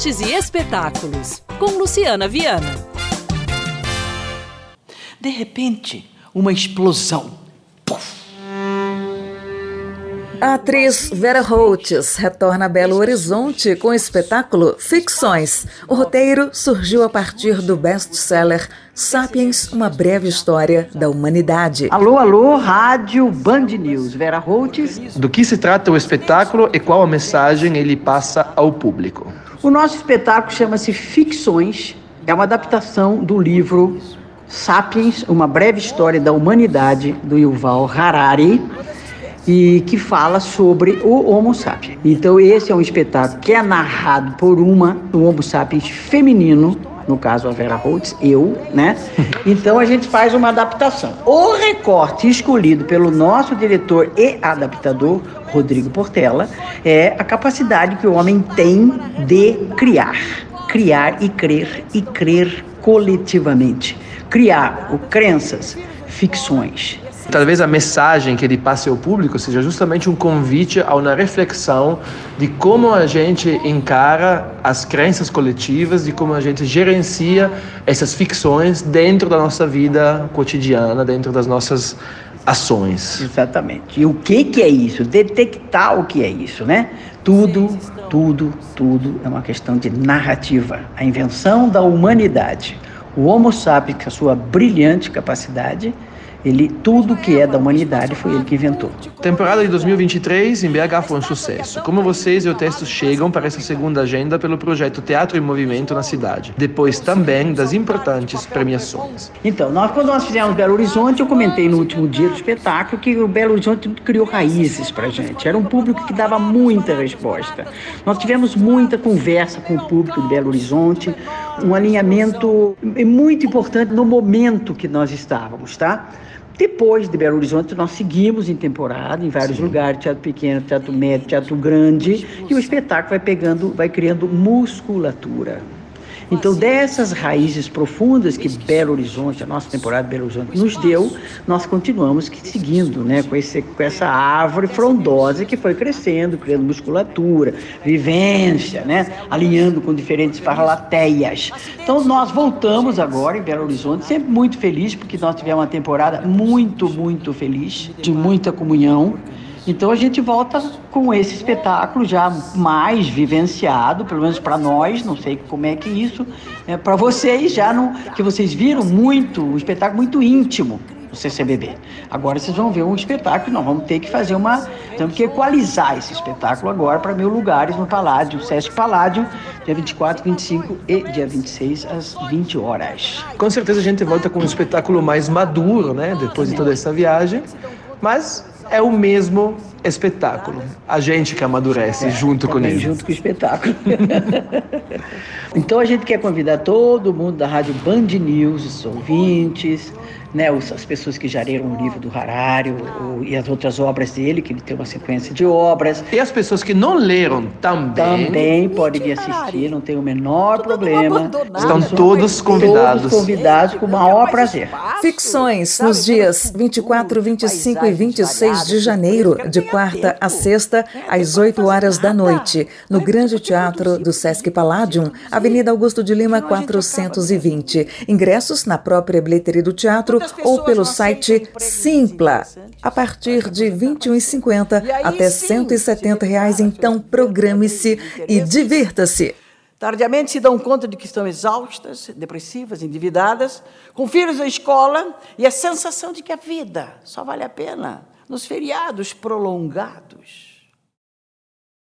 artes e espetáculos, com Luciana Viana. De repente, uma explosão. A atriz Vera Holtz retorna a Belo Horizonte com o espetáculo Ficções. O roteiro surgiu a partir do best-seller Sapiens, uma breve história da humanidade. Alô, alô, Rádio Band News. Vera Holtz. Do que se trata o espetáculo e qual a mensagem ele passa ao público? O nosso espetáculo chama-se Ficções. É uma adaptação do livro Sapiens, uma breve história da humanidade, do Yuval Harari e que fala sobre o Homo sapiens. Então esse é um espetáculo que é narrado por uma, o Homo sapiens feminino, no caso a Vera Holtz, eu, né? Então a gente faz uma adaptação. O recorte escolhido pelo nosso diretor e adaptador, Rodrigo Portela, é a capacidade que o homem tem de criar. Criar e crer, e crer coletivamente. Criar o crenças, ficções, Talvez a mensagem que ele passe ao público seja justamente um convite a uma reflexão de como a gente encara as crenças coletivas, de como a gente gerencia essas ficções dentro da nossa vida cotidiana, dentro das nossas ações. Exatamente. E o que, que é isso? Detectar o que é isso, né? Tudo, tudo, tudo é uma questão de narrativa. A invenção da humanidade. O Homo sapiens, com a sua brilhante capacidade, ele, tudo que é da humanidade foi ele que inventou. Temporada de 2023 em BH foi um sucesso. Como vocês e o texto chegam para essa segunda agenda pelo projeto Teatro em Movimento na cidade, depois também das importantes premiações. Então, nós quando nós fizemos Belo Horizonte, eu comentei no último dia do espetáculo que o Belo Horizonte criou raízes para gente. Era um público que dava muita resposta. Nós tivemos muita conversa com o público de Belo Horizonte, um alinhamento muito importante no momento que nós estávamos, tá? Depois de Belo Horizonte, nós seguimos em temporada, em vários Sim. lugares, teatro pequeno, teatro médio, teatro grande, e o espetáculo vai pegando, vai criando musculatura. Então, dessas raízes profundas que Belo Horizonte, a nossa temporada de Belo Horizonte, nos deu, nós continuamos seguindo né, com, esse, com essa árvore frondosa que foi crescendo, criando musculatura, vivência, né, alinhando com diferentes parlateias. Então, nós voltamos agora em Belo Horizonte, sempre muito feliz, porque nós tivemos uma temporada muito, muito feliz, de muita comunhão. Então a gente volta com esse espetáculo já mais vivenciado, pelo menos para nós, não sei como é que isso é para vocês já que vocês viram muito, um espetáculo muito íntimo do CCBB. Agora vocês vão ver um espetáculo, nós vamos ter que fazer uma, temos que equalizar esse espetáculo agora para mil lugares no Paládio, Sesc Paládio, dia 24, 25 e dia 26 às 20 horas. Com certeza a gente volta com um espetáculo mais maduro, né, depois de toda essa viagem, mas é o mesmo espetáculo. A gente que amadurece é, junto com ele. Junto com o espetáculo. então a gente quer convidar todo mundo da Rádio Band News, os ouvintes, né, as pessoas que já leram o livro do Harari o, e as outras obras dele, que ele tem uma sequência de obras. E as pessoas que não leram também. Também podem vir assistir, não tem o menor problema. Estão todos convidados. Todos convidados com o maior prazer. Ficções nos dias 24, 25 e 26 de janeiro, de quarta a sexta, às 8 horas da noite, no Grande Teatro do Sesc Palladium, Avenida Augusto de Lima 420. Ingressos na própria bilheteria do teatro ou pelo site Simpla, a partir de R$ 21,50 até 170 reais. Então, programe-se e divirta-se. Tardiamente se dão conta de que estão exaustas, depressivas, endividadas, com filhos na escola e a sensação de que a vida só vale a pena nos feriados prolongados.